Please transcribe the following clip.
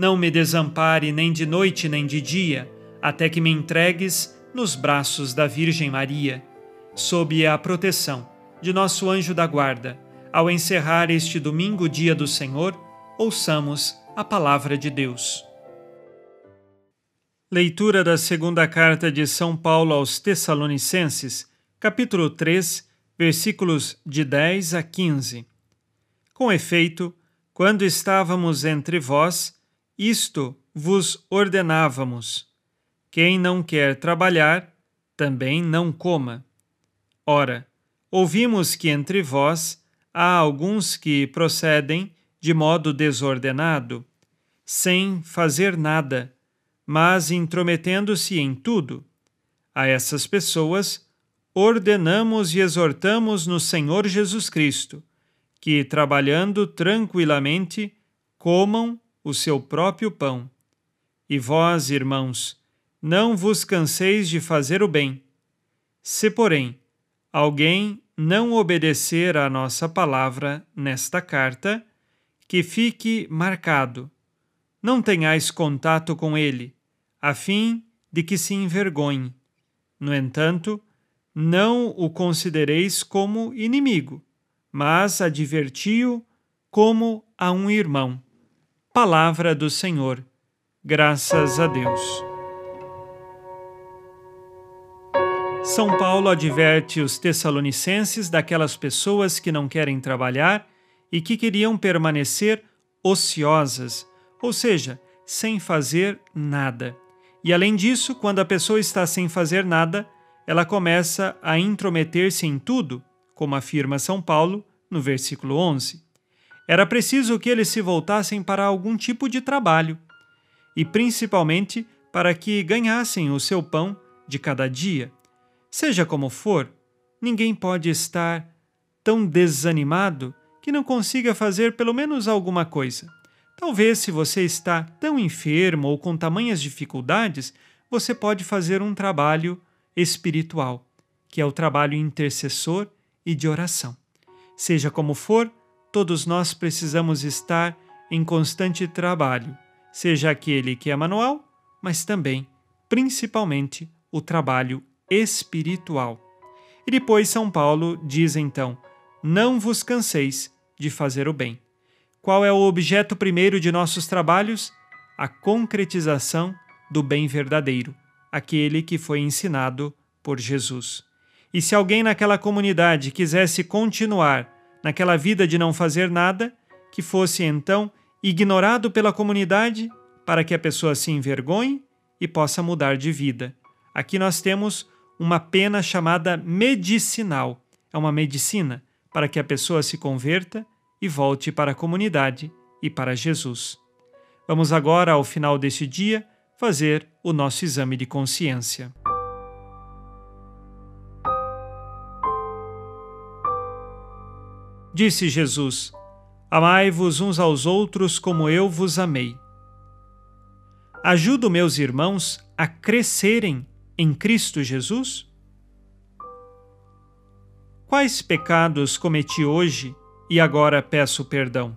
não me desampare nem de noite nem de dia, até que me entregues nos braços da Virgem Maria, sob a proteção de nosso anjo da guarda. Ao encerrar este domingo, dia do Senhor, ouçamos a palavra de Deus. Leitura da segunda carta de São Paulo aos Tessalonicenses, capítulo 3, versículos de 10 a 15. Com efeito, quando estávamos entre vós, isto vos ordenávamos quem não quer trabalhar, também não coma. Ora, ouvimos que entre vós há alguns que procedem de modo desordenado, sem fazer nada, mas intrometendo-se em tudo. A essas pessoas, ordenamos e exortamos no Senhor Jesus Cristo que, trabalhando tranquilamente, comam o seu próprio pão. E vós, irmãos, não vos canseis de fazer o bem. Se, porém, alguém não obedecer à nossa palavra nesta carta, que fique marcado. Não tenhais contato com ele, a fim de que se envergonhe. No entanto, não o considereis como inimigo, mas adverti-o como a um irmão. Palavra do Senhor. Graças a Deus. São Paulo adverte os Tessalonicenses daquelas pessoas que não querem trabalhar e que queriam permanecer ociosas, ou seja, sem fazer nada. E além disso, quando a pessoa está sem fazer nada, ela começa a intrometer-se em tudo, como afirma São Paulo no versículo 11. Era preciso que eles se voltassem para algum tipo de trabalho, e principalmente para que ganhassem o seu pão de cada dia. Seja como for, ninguém pode estar tão desanimado que não consiga fazer pelo menos alguma coisa. Talvez, se você está tão enfermo ou com tamanhas dificuldades, você pode fazer um trabalho espiritual, que é o trabalho intercessor e de oração. Seja como for, todos nós precisamos estar em constante trabalho, seja aquele que é manual, mas também, principalmente, o trabalho espiritual. E depois São Paulo diz então: Não vos canseis de fazer o bem. Qual é o objeto primeiro de nossos trabalhos? A concretização do bem verdadeiro, aquele que foi ensinado por Jesus. E se alguém naquela comunidade quisesse continuar naquela vida de não fazer nada, que fosse então ignorado pela comunidade para que a pessoa se envergonhe e possa mudar de vida. Aqui nós temos uma pena chamada medicinal. É uma medicina para que a pessoa se converta e volte para a comunidade e para Jesus. Vamos agora, ao final deste dia, fazer o nosso exame de consciência. Disse Jesus: Amai-vos uns aos outros como eu vos amei. ajudo meus irmãos a crescerem em Cristo Jesus? Quais pecados cometi hoje e agora peço perdão?